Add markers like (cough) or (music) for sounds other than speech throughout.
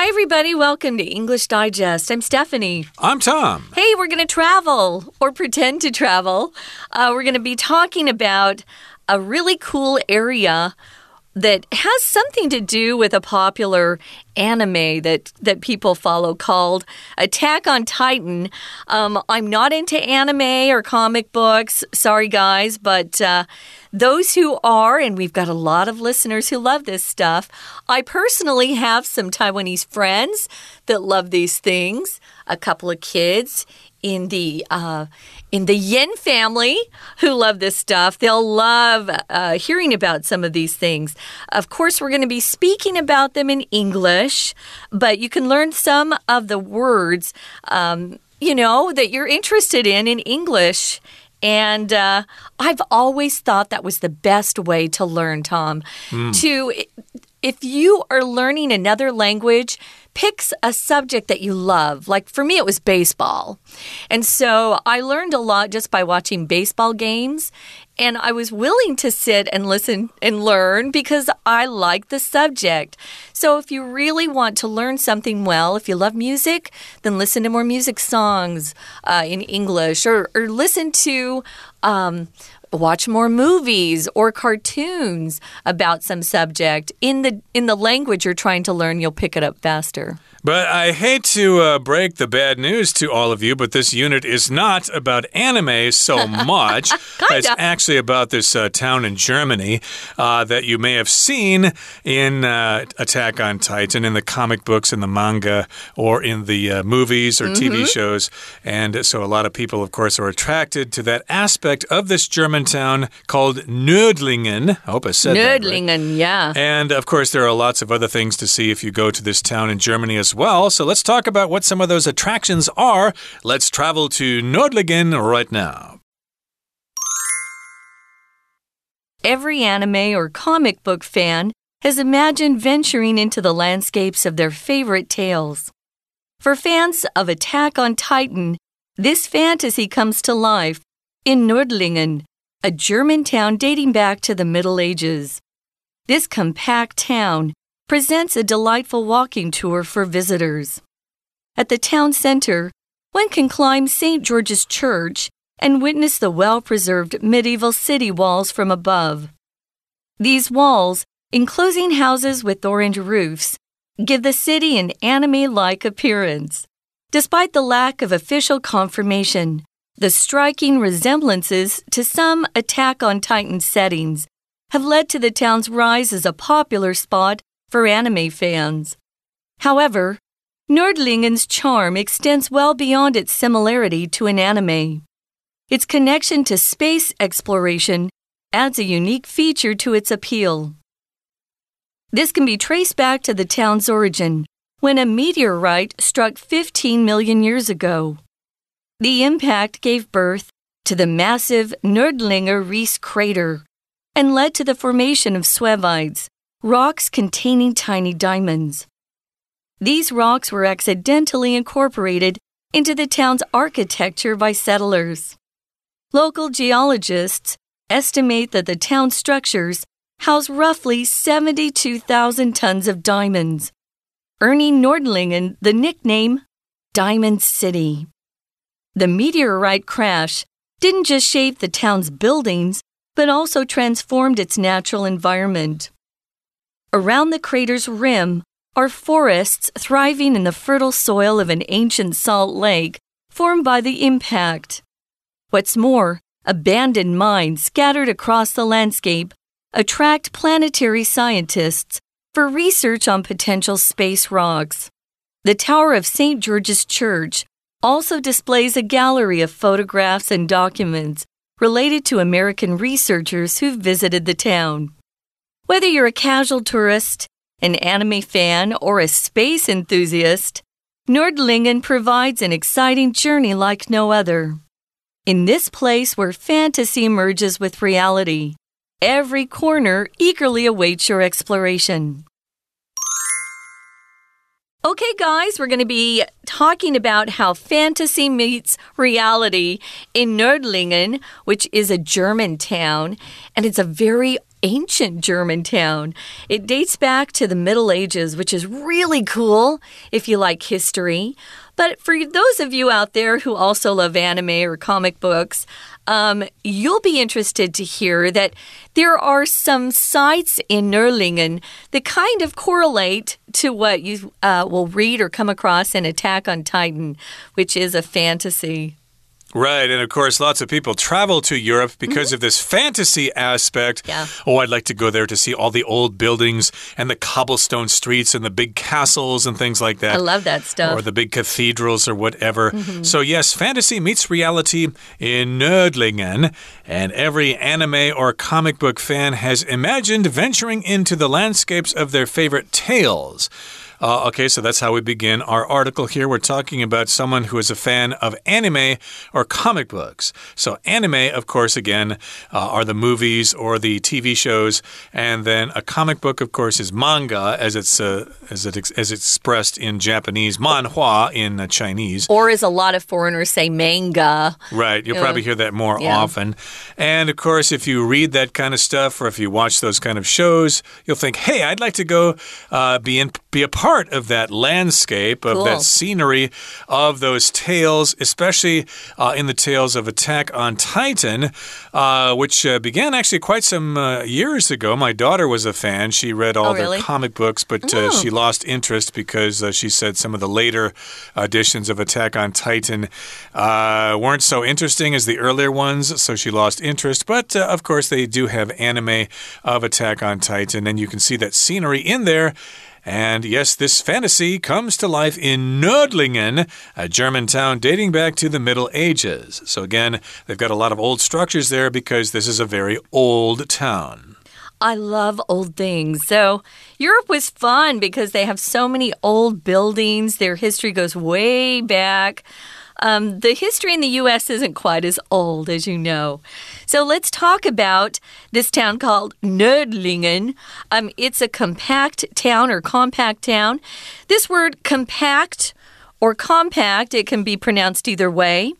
Hi, everybody. Welcome to English Digest. I'm Stephanie. I'm Tom. Hey, we're going to travel or pretend to travel. Uh, we're going to be talking about a really cool area that has something to do with a popular anime that that people follow called Attack on Titan. Um, I'm not into anime or comic books. Sorry, guys, but uh, those who are, and we've got a lot of listeners who love this stuff. I personally have some Taiwanese friends that love these things. A couple of kids in the uh, in the Yin family who love this stuff. They'll love uh, hearing about some of these things. Of course, we're going to be speaking about them in English, but you can learn some of the words, um, you know, that you're interested in in English. And uh, I've always thought that was the best way to learn, Tom. Mm. To if you are learning another language, pick a subject that you love. Like for me, it was baseball. And so I learned a lot just by watching baseball games. And I was willing to sit and listen and learn because I like the subject. So if you really want to learn something well, if you love music, then listen to more music songs uh, in English or, or listen to. Um, watch more movies or cartoons about some subject in the in the language you're trying to learn you'll pick it up faster but I hate to uh, break the bad news to all of you, but this unit is not about anime so (laughs) much. it's actually about this uh, town in Germany uh, that you may have seen in uh, Attack on Titan, in the comic books, in the manga, or in the uh, movies or mm -hmm. TV shows. And so a lot of people, of course, are attracted to that aspect of this German town called Nördlingen. I hope I said Nördlingen, right. yeah. And of course, there are lots of other things to see if you go to this town in Germany as as well. So let's talk about what some of those attractions are. Let's travel to Nordlingen right now. Every anime or comic book fan has imagined venturing into the landscapes of their favorite tales. For fans of Attack on Titan, this fantasy comes to life in Nordlingen, a German town dating back to the Middle Ages. This compact town presents a delightful walking tour for visitors. At the town center, one can climb St. George's Church and witness the well preserved medieval city walls from above. These walls, enclosing houses with orange roofs, give the city an anime like appearance. Despite the lack of official confirmation, the striking resemblances to some Attack on Titan settings have led to the town's rise as a popular spot for anime fans. However, Nordlingen's charm extends well beyond its similarity to an anime. Its connection to space exploration adds a unique feature to its appeal. This can be traced back to the town's origin, when a meteorite struck 15 million years ago. The impact gave birth to the massive Nördlinger Ries crater and led to the formation of Suevites, rocks containing tiny diamonds. These rocks were accidentally incorporated into the town's architecture by settlers. Local geologists estimate that the town's structures house roughly 72,000 tons of diamonds, earning Nordlingen the nickname Diamond City. The meteorite crash didn't just shape the town's buildings, but also transformed its natural environment. Around the crater's rim are forests thriving in the fertile soil of an ancient salt lake formed by the impact. What's more, abandoned mines scattered across the landscape attract planetary scientists for research on potential space rocks. The Tower of St. George's Church also displays a gallery of photographs and documents related to American researchers who visited the town. Whether you're a casual tourist, an anime fan, or a space enthusiast, Nordlingen provides an exciting journey like no other. In this place where fantasy merges with reality, every corner eagerly awaits your exploration. Okay, guys, we're going to be talking about how fantasy meets reality in Nördlingen, which is a German town, and it's a very ancient German town. It dates back to the Middle Ages, which is really cool if you like history. But for those of you out there who also love anime or comic books, um, you'll be interested to hear that there are some sites in Nördlingen that kind of correlate to what you uh, will read or come across in Attack on Titan, which is a fantasy. Right, and of course, lots of people travel to Europe because mm -hmm. of this fantasy aspect. Yeah. Oh, I'd like to go there to see all the old buildings and the cobblestone streets and the big castles and things like that. I love that stuff. Or the big cathedrals or whatever. Mm -hmm. So, yes, fantasy meets reality in Nördlingen, and every anime or comic book fan has imagined venturing into the landscapes of their favorite tales. Uh, okay, so that's how we begin our article here. We're talking about someone who is a fan of anime or comic books. So, anime, of course, again, uh, are the movies or the TV shows, and then a comic book, of course, is manga, as it's uh, as it as it's expressed in Japanese, manhua in uh, Chinese, or as a lot of foreigners say, manga. Right, you'll probably hear that more yeah. often. And of course, if you read that kind of stuff, or if you watch those kind of shows, you'll think, "Hey, I'd like to go uh, be in be a part." Part of that landscape, of cool. that scenery, of those tales, especially uh, in the tales of Attack on Titan, uh, which uh, began actually quite some uh, years ago. My daughter was a fan. She read all oh, really? their comic books, but uh, oh. she lost interest because uh, she said some of the later editions of Attack on Titan weren't so interesting as the earlier ones, so she lost interest. But of course, they do have anime of Attack on Titan, and you can see that scenery in there. And yes, this fantasy comes to life in Nördlingen, a German town dating back to the Middle Ages. So again, they've got a lot of old structures there because this is a very old town. I love old things. So, Europe was fun because they have so many old buildings. Their history goes way back. Um, the history in the U.S. isn't quite as old, as you know. So let's talk about this town called Nördlingen. Um, it's a compact town or compact town. This word compact or compact, it can be pronounced either way.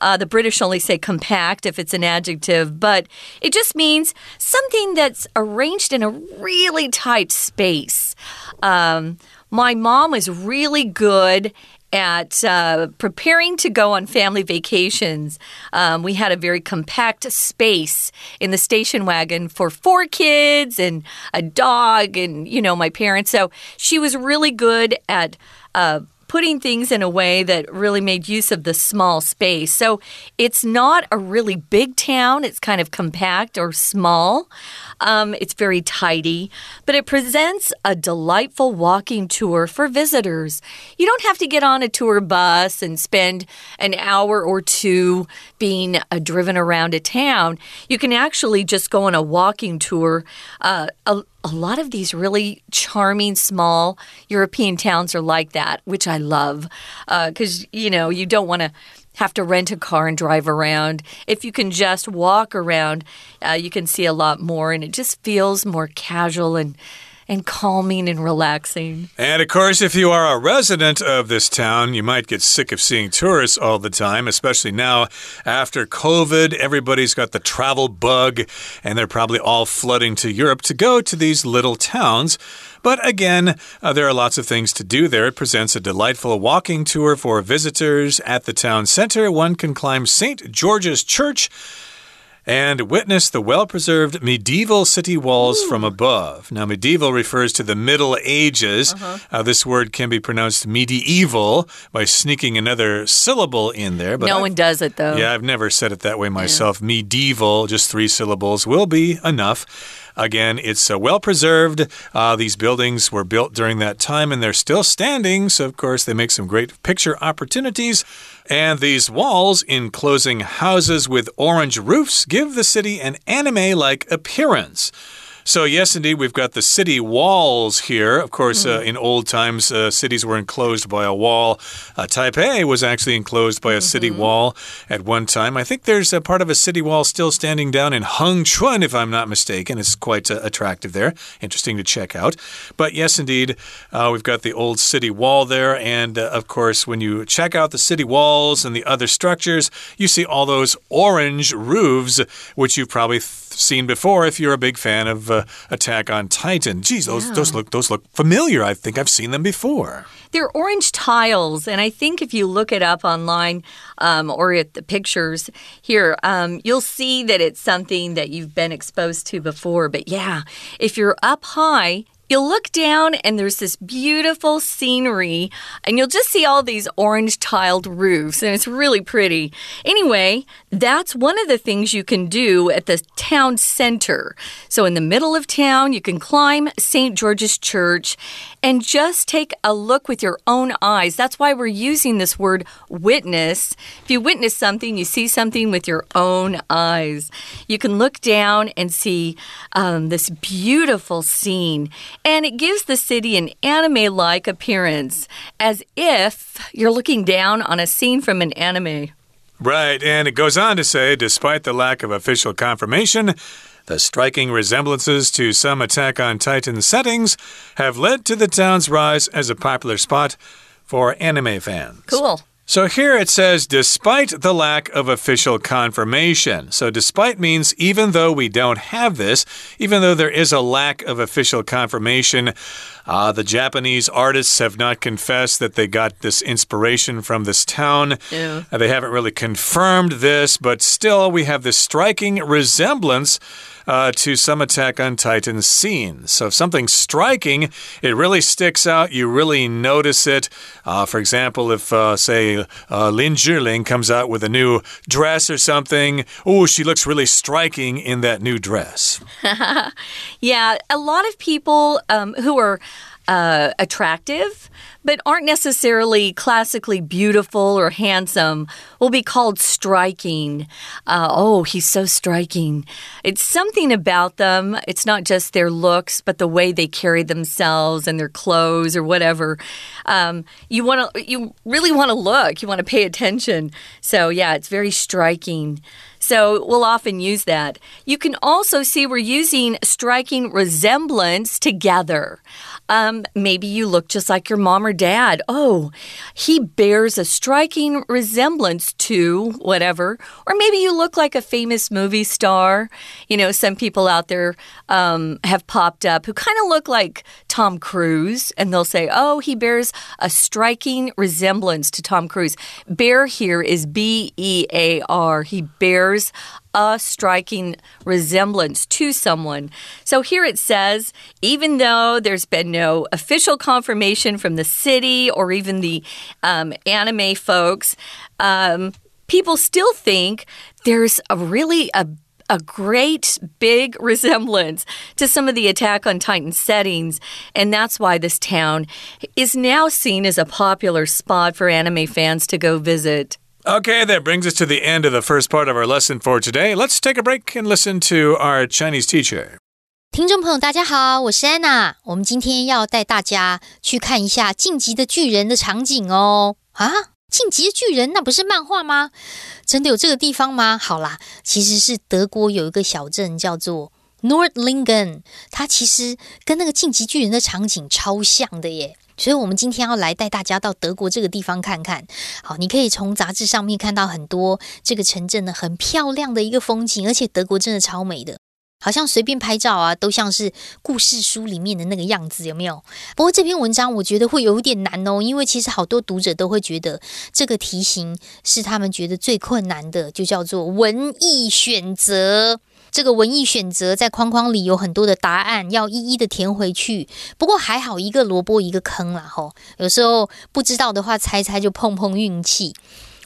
Uh, the British only say compact if it's an adjective, but it just means something that's arranged in a really tight space. Um, my mom was really good at uh, preparing to go on family vacations. Um, we had a very compact space in the station wagon for four kids and a dog, and, you know, my parents. So she was really good at. Uh, putting things in a way that really made use of the small space. So it's not a really big town, it's kind of compact or small. Um, it's very tidy, but it presents a delightful walking tour for visitors. You don't have to get on a tour bus and spend an hour or two being uh, driven around a town. You can actually just go on a walking tour. Uh, a, a lot of these really charming small European towns are like that, which I love because, uh, you know, you don't want to have to rent a car and drive around. If you can just walk around, uh, you can see a lot more, and it just feels more casual and and calming and relaxing. And of course, if you are a resident of this town, you might get sick of seeing tourists all the time, especially now after COVID. Everybody's got the travel bug, and they're probably all flooding to Europe to go to these little towns. But again, uh, there are lots of things to do there. It presents a delightful walking tour for visitors at the town center. One can climb St. George's Church and witness the well preserved medieval city walls Ooh. from above. Now, medieval refers to the Middle Ages. Uh -huh. uh, this word can be pronounced medieval by sneaking another syllable in there. But no I've, one does it, though. Yeah, I've never said it that way myself. Yeah. Medieval, just three syllables, will be enough. Again, it's uh, well preserved. Uh, these buildings were built during that time and they're still standing. So, of course, they make some great picture opportunities. And these walls enclosing houses with orange roofs give the city an anime like appearance. So, yes, indeed, we've got the city walls here. Of course, mm. uh, hmm. in old times, uh, cities were enclosed by a wall. Uh, Taipei was actually enclosed by a mm -hmm. city wall at one time. I think there's a part of a city wall still standing down in Hengchun, if I'm not mistaken. It's quite uh, attractive there. Interesting to check out. But yes, indeed, uh, we've got the old city wall there. And uh, of course, when you check out the city walls and the other structures, you see all those orange roofs, which you've probably seen before if you're a big fan of uh, Attack on Titan. Geez, those, yeah. those, look, those look familiar. I think I've seen them before. They're orange tiles, and I think if you look it up online um, or at the pictures here, um, you'll see that it's something that you've been exposed to before. But yeah, if you're up high, You'll look down and there's this beautiful scenery, and you'll just see all these orange tiled roofs, and it's really pretty. Anyway, that's one of the things you can do at the town center. So, in the middle of town, you can climb St. George's Church and just take a look with your own eyes. That's why we're using this word witness. If you witness something, you see something with your own eyes. You can look down and see um, this beautiful scene and it gives the city an anime like appearance, as if you're looking down on a scene from an anime. Right, and it goes on to say despite the lack of official confirmation, the striking resemblances to some Attack on Titan settings have led to the town's rise as a popular spot for anime fans. Cool. So here it says, despite the lack of official confirmation. So, despite means even though we don't have this, even though there is a lack of official confirmation, uh, the Japanese artists have not confessed that they got this inspiration from this town. Yeah. Uh, they haven't really confirmed this, but still, we have this striking resemblance uh, to some Attack on Titan scenes. So if something's striking, it really sticks out. You really notice it. Uh, for example, if, uh, say, uh, Lin Zhiling comes out with a new dress or something, oh, she looks really striking in that new dress. (laughs) yeah, a lot of people um, who are uh, attractive but aren't necessarily classically beautiful or handsome will be called striking. Uh, oh, he's so striking. It's something about them. It's not just their looks, but the way they carry themselves and their clothes or whatever. Um, you want to, you really want to look. You want to pay attention. So yeah, it's very striking. So we'll often use that. You can also see we're using striking resemblance together. Um, maybe you look just like your mom or dad. Oh, he bears a striking resemblance to whatever. Or maybe you look like a famous movie star. You know, some people out there um, have popped up who kind of look like Tom Cruise, and they'll say, oh, he bears a striking resemblance to Tom Cruise. Bear here is B E A R. He bears a striking resemblance to someone. So here it says, even though there's been no official confirmation from the city or even the um, anime folks, um, people still think there's a really a a great big (laughs) resemblance to some of the Attack on Titan settings, and that's why this town is now seen as a popular spot for anime fans to go visit. Okay, that brings us to the end of the first part of our lesson for today. Let's take a break and listen to our Chinese teacher. 听众朋友，大家好，我是安娜。我们今天要带大家去看一下《进击的巨人》的场景哦。啊，《进击的巨人》那不是漫画吗？真的有这个地方吗？好啦，其实是德国有一个小镇叫做 Nordlingen，它其实跟那个《进击巨人》的场景超像的耶。所以，我们今天要来带大家到德国这个地方看看。好，你可以从杂志上面看到很多这个城镇呢很漂亮的一个风景，而且德国真的超美的，好像随便拍照啊，都像是故事书里面的那个样子，有没有？不过这篇文章我觉得会有一点难哦，因为其实好多读者都会觉得这个题型是他们觉得最困难的，就叫做文艺选择。这个文艺选择在框框里有很多的答案，要一一的填回去。不过还好，一个萝卜一个坑啦，吼。有时候不知道的话，猜猜就碰碰运气。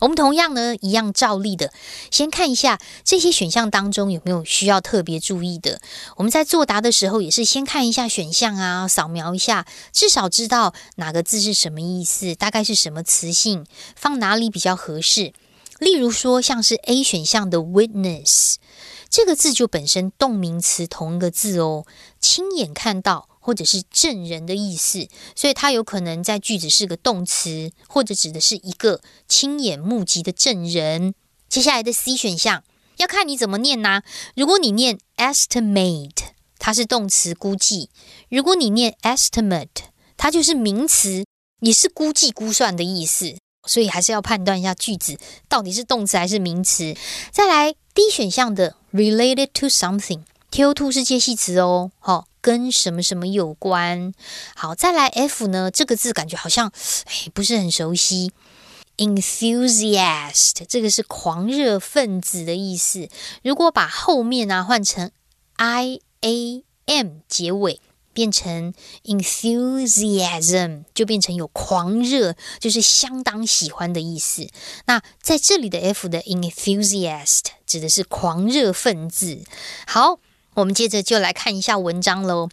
我们同样呢，一样照例的，先看一下这些选项当中有没有需要特别注意的。我们在作答的时候，也是先看一下选项啊，扫描一下，至少知道哪个字是什么意思，大概是什么词性，放哪里比较合适。例如说，像是 A 选项的 witness。这个字就本身动名词同一个字哦，亲眼看到或者是证人的意思，所以它有可能在句子是个动词，或者指的是一个亲眼目击的证人。接下来的 C 选项要看你怎么念呐。如果你念 estimate，它是动词估计；如果你念 estimate，它就是名词，也是估计估算的意思。所以还是要判断一下句子到底是动词还是名词。再来 D 选项的 related to something，T O to 是介系词哦，好，跟什么什么有关。好，再来 F 呢，这个字感觉好像哎不是很熟悉。enthusiast 这个是狂热分子的意思。如果把后面啊换成 i a m 结尾，变成 enthusiasm，就变成有狂热，就是相当喜欢的意思。那在这里的 f 的 enthusiast 指的是狂热分子。好。我们接着就来看一下文章喽。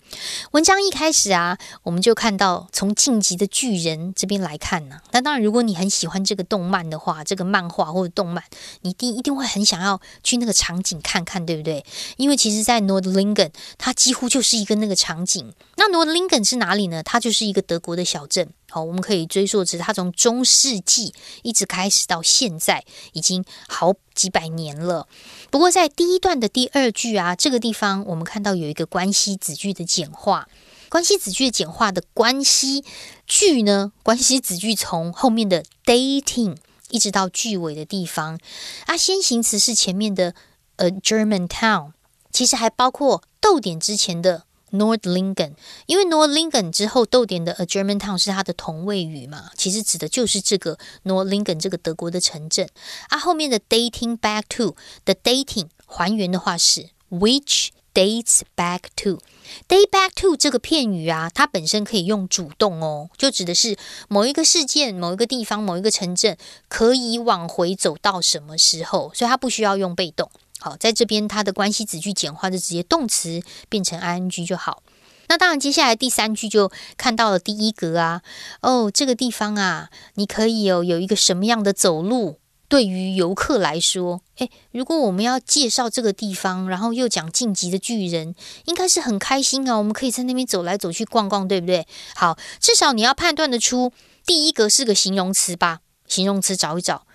文章一开始啊，我们就看到从晋级的巨人这边来看呢。那当然，如果你很喜欢这个动漫的话，这个漫画或者动漫，你一定一定会很想要去那个场景看看，对不对？因为其实，在 Nordlingen，它几乎就是一个那个场景。那 Nordlingen 是哪里呢？它就是一个德国的小镇。好，我们可以追溯至它从中世纪一直开始到现在，已经好几百年了。不过在第一段的第二句啊，这个地方我们看到有一个关系子句的简化。关系子句的简化的关系句呢，关系子句从后面的 dating 一直到句尾的地方啊，先行词是前面的 a German town，其实还包括逗点之前的。Nordlingen，因为 Nordlingen 之后逗点的 a German town 是它的同位语嘛，其实指的就是这个 Nordlingen 这个德国的城镇。啊，后面的 dating back to 的 dating 还原的话是 which dates back to date back to 这个片语啊，它本身可以用主动哦，就指的是某一个事件、某一个地方、某一个城镇可以往回走到什么时候，所以它不需要用被动。好，在这边它的关系子句简化就直接动词变成 ing 就好。那当然，接下来第三句就看到了第一格啊。哦，这个地方啊，你可以有有一个什么样的走路？对于游客来说，诶，如果我们要介绍这个地方，然后又讲晋级的巨人，应该是很开心啊。我们可以在那边走来走去逛逛，对不对？好，至少你要判断得出第一格是个形容词吧？形容词找一找。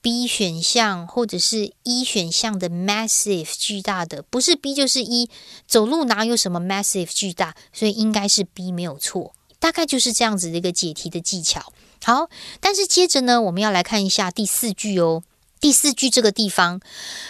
B 选项或者是 E 选项的 massive 巨大的，不是 B 就是 E，走路哪有什么 massive 巨大，所以应该是 B 没有错，大概就是这样子的一个解题的技巧。好，但是接着呢，我们要来看一下第四句哦。第四句这个地方，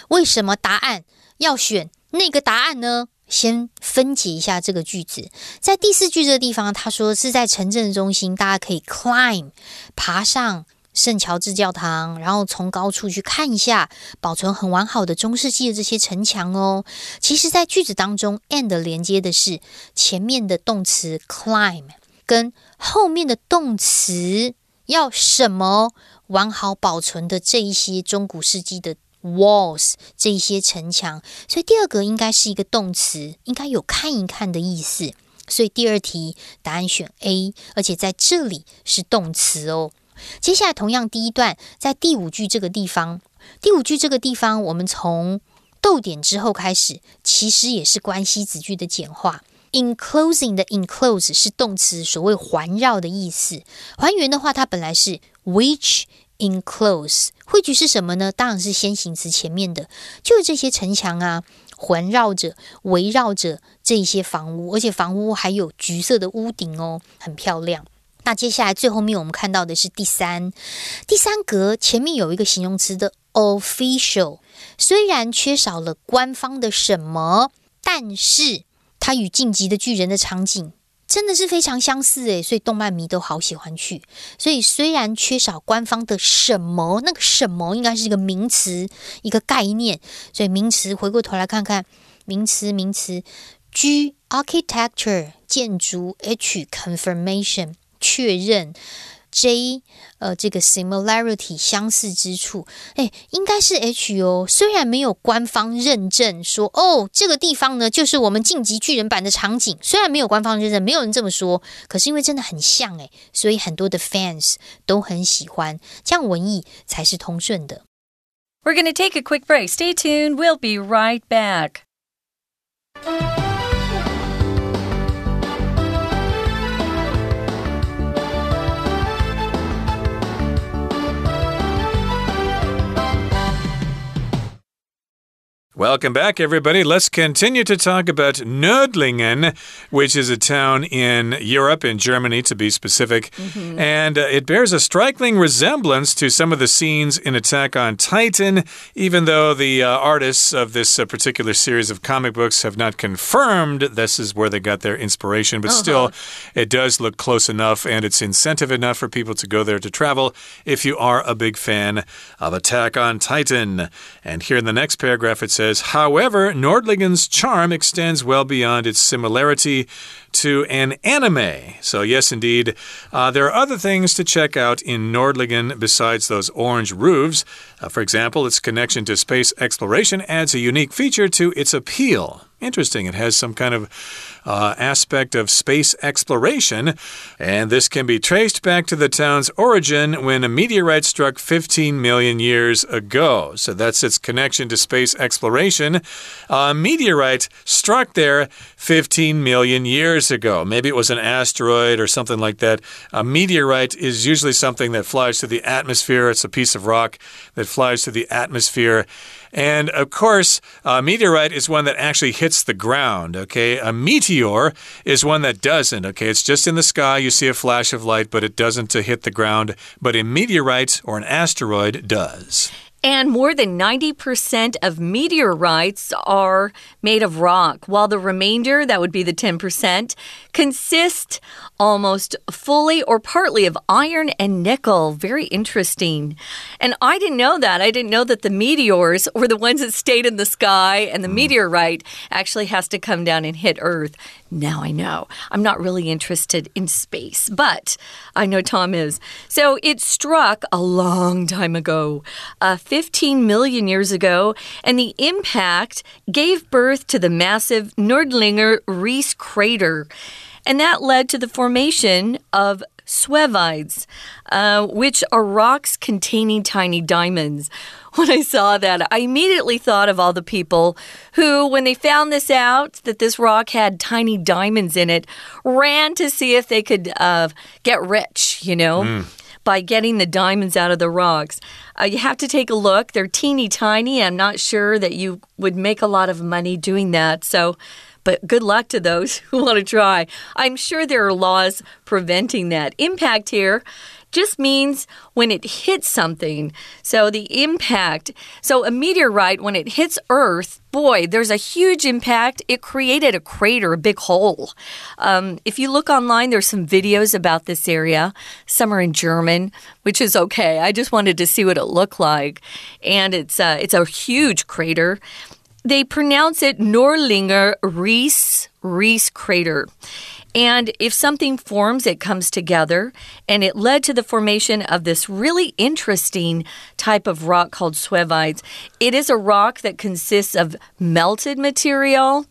为什么答案要选那个答案呢？先分解一下这个句子，在第四句这个地方，他说是在城镇中心，大家可以 climb 爬上。圣乔治教堂，然后从高处去看一下保存很完好的中世纪的这些城墙哦。其实，在句子当中，and 连接的是前面的动词 climb 跟后面的动词要什么完好保存的这一些中古世纪的 walls 这一些城墙。所以第二个应该是一个动词，应该有看一看的意思。所以第二题答案选 A，而且在这里是动词哦。接下来，同样第一段在第五句这个地方，第五句这个地方，我们从逗点之后开始，其实也是关系子句的简化。enclosing 的 enclose 是动词，所谓环绕的意思。还原的话，它本来是 which enclose，汇聚是什么呢？当然是先行词前面的，就是这些城墙啊，环绕着、围绕着这些房屋，而且房屋还有橘色的屋顶哦，很漂亮。那接下来最后面我们看到的是第三第三格前面有一个形容词的 official，虽然缺少了官方的什么，但是它与晋级的巨人的场景真的是非常相似诶，所以动漫迷都好喜欢去。所以虽然缺少官方的什么，那个什么应该是一个名词，一个概念。所以名词回过头来看看名词，名词 G architecture 建筑，H confirmation。确认 J 呃这个 similarity 相似之处，哎，应该是 H 哦。虽然没有官方认证说哦这个地方呢就是我们晋级巨人版的场景，虽然没有官方认证，没有人这么说，可是因为真的很像哎，所以很多的 fans 都很喜欢，这样文艺才是通顺的。We're going to take a quick break. Stay tuned. We'll be right back. Welcome back, everybody. Let's continue to talk about Nördlingen, which is a town in Europe, in Germany to be specific. Mm -hmm. And uh, it bears a striking resemblance to some of the scenes in Attack on Titan, even though the uh, artists of this uh, particular series of comic books have not confirmed this is where they got their inspiration. But -huh. still, it does look close enough, and it's incentive enough for people to go there to travel if you are a big fan of Attack on Titan. And here in the next paragraph, it says, says, however, Nordlingen's charm extends well beyond its similarity to an anime. So, yes, indeed, uh, there are other things to check out in Nordlingen besides those orange roofs. Uh, for example, its connection to space exploration adds a unique feature to its appeal. Interesting. It has some kind of uh, aspect of space exploration, and this can be traced back to the town's origin when a meteorite struck 15 million years ago. So that's its connection to space exploration. A meteorite struck there 15 million years ago. Maybe it was an asteroid or something like that. A meteorite is usually something that flies through the atmosphere, it's a piece of rock that flies through the atmosphere. And of course, a meteorite is one that actually hits the ground, okay? A meteor is one that doesn't, okay? It's just in the sky, you see a flash of light, but it doesn't uh, hit the ground. But a meteorite or an asteroid does. And more than 90% of meteorites are made of rock, while the remainder, that would be the 10%, consist almost fully or partly of iron and nickel. Very interesting. And I didn't know that. I didn't know that the meteors were the ones that stayed in the sky, and the mm. meteorite actually has to come down and hit Earth. Now I know. I'm not really interested in space, but I know Tom is. So it struck a long time ago, uh, 15 million years ago, and the impact gave birth to the massive Nördlinger Ries crater. And that led to the formation of Suevites, uh, which are rocks containing tiny diamonds. When I saw that, I immediately thought of all the people who, when they found this out, that this rock had tiny diamonds in it, ran to see if they could uh, get rich, you know? Mm by getting the diamonds out of the rocks. Uh, you have to take a look. They're teeny tiny. I'm not sure that you would make a lot of money doing that. So but good luck to those (laughs) who want to try. I'm sure there are laws preventing that. Impact here just means when it hits something. So the impact. So a meteorite, when it hits Earth, boy, there's a huge impact. It created a crater, a big hole. Um, if you look online, there's some videos about this area. Some are in German, which is okay. I just wanted to see what it looked like, and it's uh, it's a huge crater. They pronounce it Nördlinger Ries, Ries crater. And if something forms, it comes together. And it led to the formation of this really interesting type of rock called Suevites. It is a rock that consists of melted material,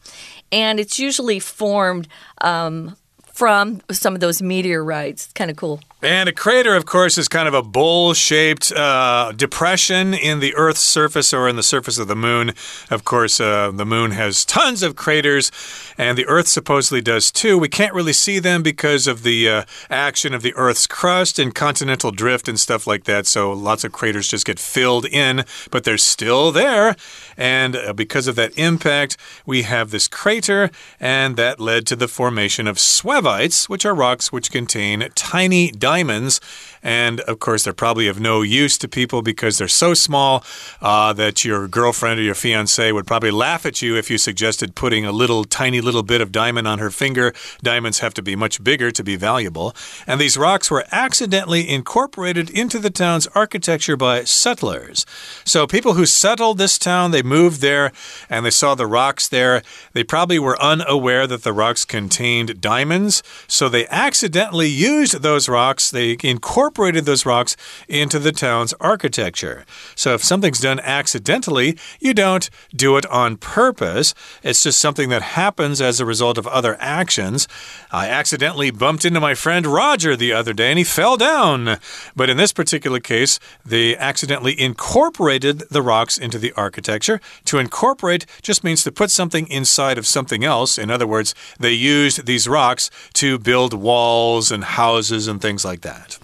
and it's usually formed um, from some of those meteorites. It's Kind of cool. And a crater, of course, is kind of a bowl shaped uh, depression in the Earth's surface or in the surface of the moon. Of course, uh, the moon has tons of craters, and the Earth supposedly does too. We can't really see them because of the uh, action of the Earth's crust and continental drift and stuff like that. So lots of craters just get filled in, but they're still there. And uh, because of that impact, we have this crater, and that led to the formation of suevites, which are rocks which contain tiny diamonds. And of course, they're probably of no use to people because they're so small uh, that your girlfriend or your fiance would probably laugh at you if you suggested putting a little tiny little bit of diamond on her finger. Diamonds have to be much bigger to be valuable. And these rocks were accidentally incorporated into the town's architecture by settlers. So people who settled this town, they moved there and they saw the rocks there. They probably were unaware that the rocks contained diamonds. So they accidentally used those rocks. They incorporated those rocks into the town's architecture. So if something's done accidentally, you don't do it on purpose. It's just something that happens as a result of other actions. I accidentally bumped into my friend Roger the other day and he fell down. But in this particular case, they accidentally incorporated the rocks into the architecture. To incorporate just means to put something inside of something else. In other words, they used these rocks to build walls and houses and things like that.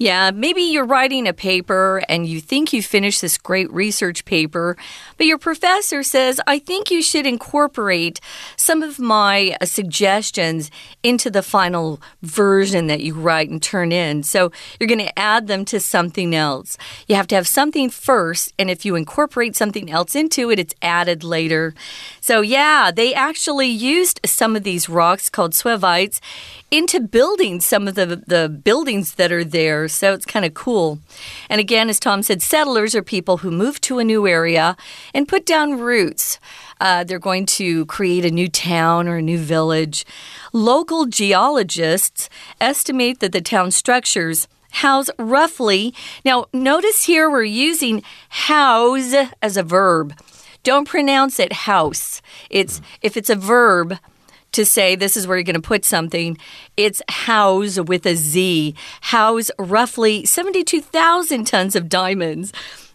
Yeah, maybe you're writing a paper and you think you finished this great research paper, but your professor says, I think you should incorporate some of my uh, suggestions into the final version that you write and turn in. So you're going to add them to something else. You have to have something first, and if you incorporate something else into it, it's added later. So, yeah, they actually used some of these rocks called suevites into building some of the, the buildings that are there. So it's kind of cool. And again, as Tom said, settlers are people who move to a new area and put down roots. Uh, they're going to create a new town or a new village. Local geologists estimate that the town structures house roughly. Now, notice here we're using house as a verb. Don't pronounce it house. It's if it's a verb, to say this is where you're going to put something. It's house with a Z. House roughly 72,000 tons of diamonds.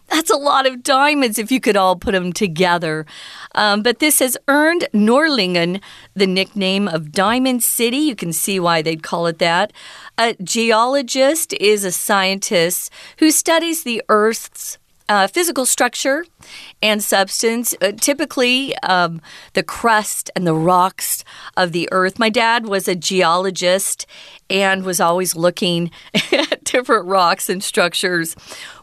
That's a lot of diamonds if you could all put them together. Um, but this has earned Norlingen the nickname of Diamond City. You can see why they'd call it that. A geologist is a scientist who studies the Earth's uh, physical structure and substance, uh, typically um, the crust and the rocks of the earth. My dad was a geologist and was always looking (laughs) at different rocks and structures.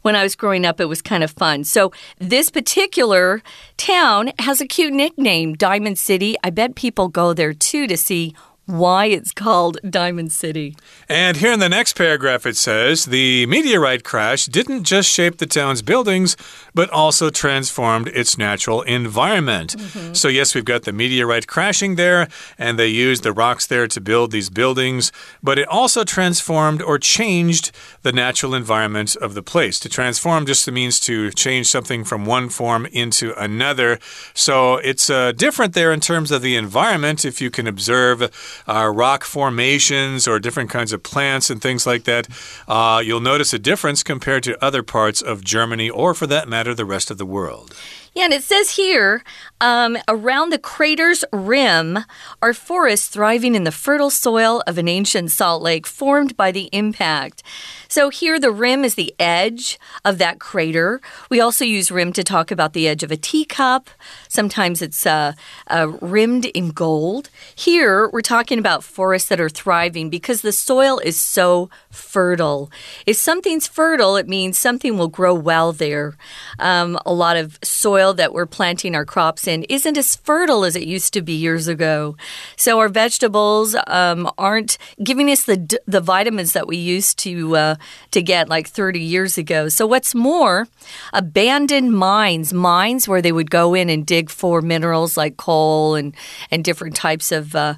When I was growing up, it was kind of fun. So, this particular town has a cute nickname, Diamond City. I bet people go there too to see why it's called Diamond City. And here in the next paragraph, it says the meteorite crash didn't just shape the town's buildings, but also transformed its natural environment. Mm -hmm. So, yes, we've got the meteorite crashing there, and they used the rocks there to build these buildings, but it also transformed or changed the natural environment of the place. To transform just means to change something from one form into another. So, it's uh, different there in terms of the environment if you can observe uh, rock formations or different kinds of plants and things like that, uh, you'll notice a difference compared to other parts of Germany or, for that matter, the rest of the world. Yeah, and it says here um, around the crater's rim are forests thriving in the fertile soil of an ancient salt lake formed by the impact. So here the rim is the edge of that crater. We also use rim to talk about the edge of a teacup. Sometimes it's uh, uh, rimmed in gold. Here we're talking about forests that are thriving because the soil is so fertile. If something's fertile, it means something will grow well there. Um, a lot of soil that we're planting our crops in isn't as fertile as it used to be years ago. So our vegetables um, aren't giving us the the vitamins that we used to uh, to get like 30 years ago. So what's more, abandoned mines, mines where they would go in and dig for minerals like coal and and different types of uh,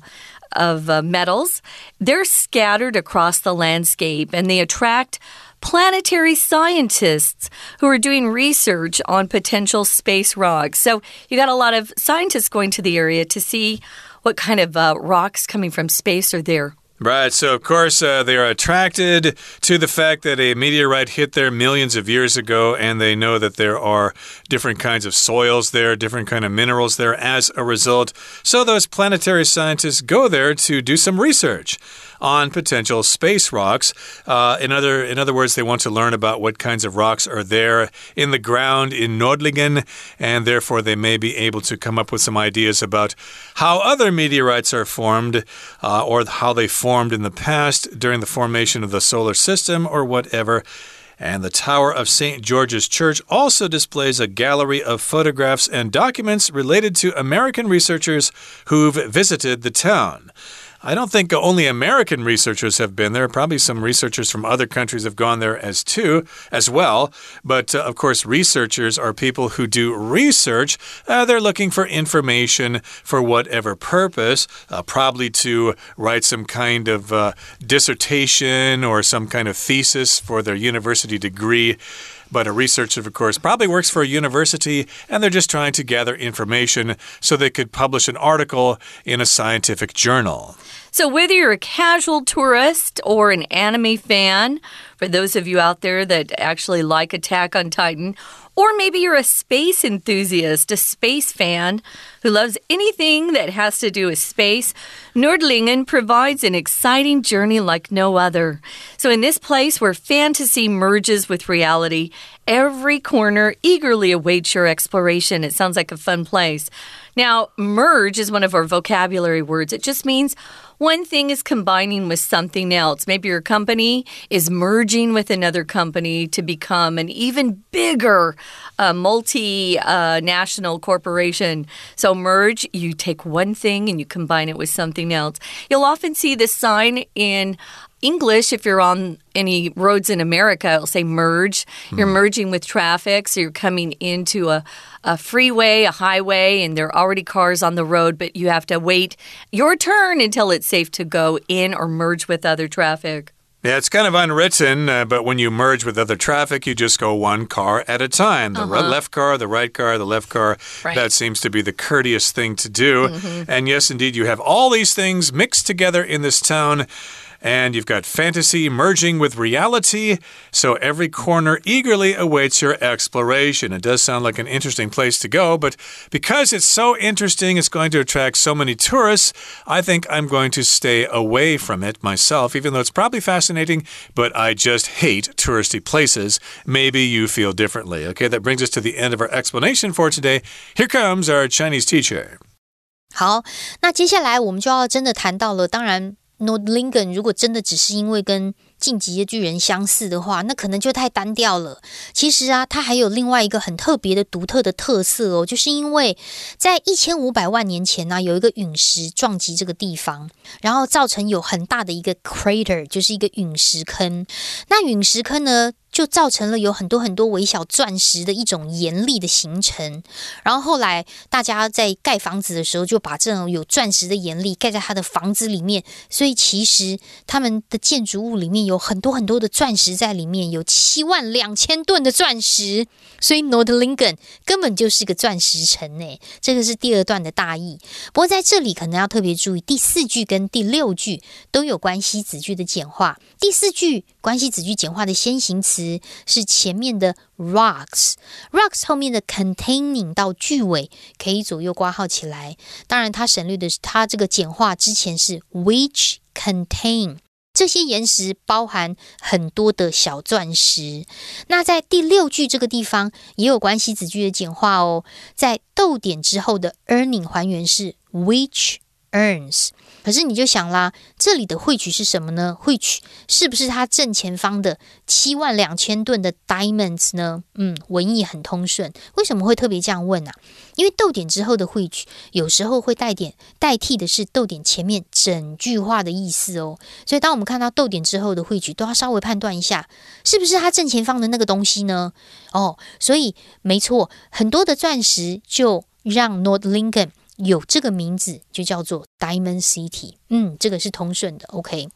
of uh, metals. They're scattered across the landscape and they attract planetary scientists who are doing research on potential space rocks. So you got a lot of scientists going to the area to see what kind of uh, rocks coming from space are there. Right. So, of course, uh, they are attracted to the fact that a meteorite hit there millions of years ago, and they know that there are different kinds of soils there, different kind of minerals there as a result. So, those planetary scientists go there to do some research on potential space rocks. Uh, in other in other words, they want to learn about what kinds of rocks are there in the ground in Nördlingen, and therefore they may be able to come up with some ideas about how other meteorites are formed uh, or how they formed in the past during the formation of the solar system or whatever. And the Tower of St. George's Church also displays a gallery of photographs and documents related to American researchers who've visited the town. I don't think only American researchers have been there. Probably some researchers from other countries have gone there as too, as well. But uh, of course, researchers are people who do research. Uh, they're looking for information for whatever purpose, uh, probably to write some kind of uh, dissertation or some kind of thesis for their university degree. But a researcher, of course, probably works for a university and they're just trying to gather information so they could publish an article in a scientific journal. So, whether you're a casual tourist or an anime fan, for those of you out there that actually like Attack on Titan, or maybe you're a space enthusiast, a space fan who loves anything that has to do with space. Nordlingen provides an exciting journey like no other. So, in this place where fantasy merges with reality, every corner eagerly awaits your exploration. It sounds like a fun place. Now, merge is one of our vocabulary words, it just means one thing is combining with something else. Maybe your company is merging with another company to become an even bigger uh, multinational uh, corporation. So, merge, you take one thing and you combine it with something else. You'll often see this sign in English, if you're on any roads in America, it'll say merge. You're hmm. merging with traffic, so you're coming into a, a freeway, a highway, and there are already cars on the road, but you have to wait your turn until it's safe to go in or merge with other traffic. Yeah, it's kind of unwritten, uh, but when you merge with other traffic, you just go one car at a time. The uh -huh. left car, the right car, the left car. Right. That seems to be the courteous thing to do. Mm -hmm. And yes, indeed, you have all these things mixed together in this town. And you've got fantasy merging with reality, so every corner eagerly awaits your exploration. It does sound like an interesting place to go, but because it's so interesting, it's going to attract so many tourists, I think I'm going to stay away from it myself, even though it's probably fascinating, but I just hate touristy places. Maybe you feel differently. Okay, that brings us to the end of our explanation for today. Here comes our Chinese teacher. 好，那接下来我们就要真的谈到了，当然 Nordlingen 如果真的只是因为跟晋级的巨人相似的话，那可能就太单调了。其实啊，它还有另外一个很特别的、独特的特色哦，就是因为在一千五百万年前呢，有一个陨石撞击这个地方，然后造成有很大的一个 crater，就是一个陨石坑。那陨石坑呢？就造成了有很多很多微小钻石的一种岩粒的形成，然后后来大家在盖房子的时候，就把这种有钻石的岩粒盖在他的房子里面，所以其实他们的建筑物里面有很多很多的钻石在里面，有七万两千吨的钻石，所以 Nordlingen 根本就是个钻石城诶。这个是第二段的大意，不过在这里可能要特别注意，第四句跟第六句都有关系子句的简化，第四句关系子句简化的先行词。是前面的 rocks，rocks 后面的 containing 到句尾可以左右挂号起来。当然，它省略的是它这个简化之前是 which contain 这些岩石包含很多的小钻石。那在第六句这个地方也有关系子句的简化哦，在逗点之后的 earning 还原是 which earns。可是你就想啦，这里的汇取是什么呢？汇取是不是它正前方的七万两千吨的 diamonds 呢？嗯，文艺很通顺。为什么会特别这样问啊？因为逗点之后的汇取有时候会带点代替的是逗点前面整句话的意思哦。所以当我们看到逗点之后的汇取，都要稍微判断一下，是不是它正前方的那个东西呢？哦，所以没错，很多的钻石就让 North Lincoln。有这个名字就叫做 Diamond City，嗯，这个是通顺的，OK。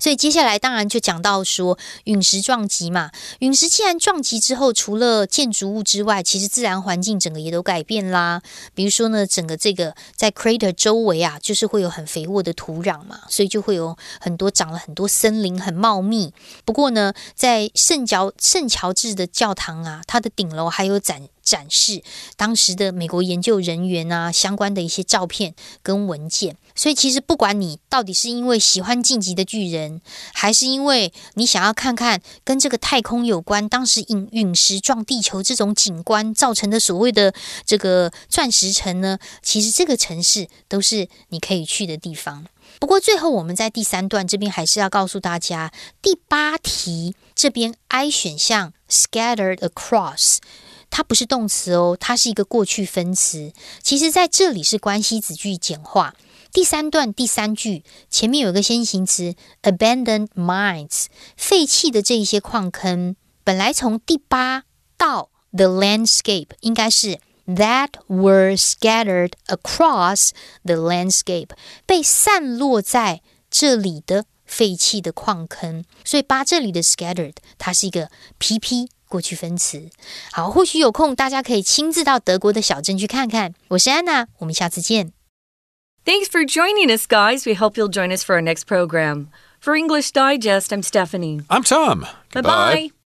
所以接下来当然就讲到说陨石撞击嘛，陨石既然撞击之后，除了建筑物之外，其实自然环境整个也都改变啦。比如说呢，整个这个在 crater 周围啊，就是会有很肥沃的土壤嘛，所以就会有很多长了很多森林，很茂密。不过呢，在圣乔圣乔治的教堂啊，它的顶楼还有展展示当时的美国研究人员啊相关的一些照片跟文件。所以其实不管你到底是因为喜欢晋级的巨人，还是因为你想要看看跟这个太空有关，当时陨陨石撞地球这种景观造成的所谓的这个钻石城呢，其实这个城市都是你可以去的地方。不过最后我们在第三段这边还是要告诉大家，第八题这边 I 选项 scattered across，它不是动词哦，它是一个过去分词。其实在这里是关系子句简化。第三段第三句前面有一个先行词 abandoned mines，废弃的这一些矿坑，本来从第八到 the landscape 应该是 that were scattered across the landscape，被散落在这里的废弃的矿坑，所以八这里的 scattered 它是一个 PP 过去分词。好，或许有空大家可以亲自到德国的小镇去看看。我是安娜，我们下次见。Thanks for joining us, guys. We hope you'll join us for our next program. For English Digest, I'm Stephanie. I'm Tom. Bye bye.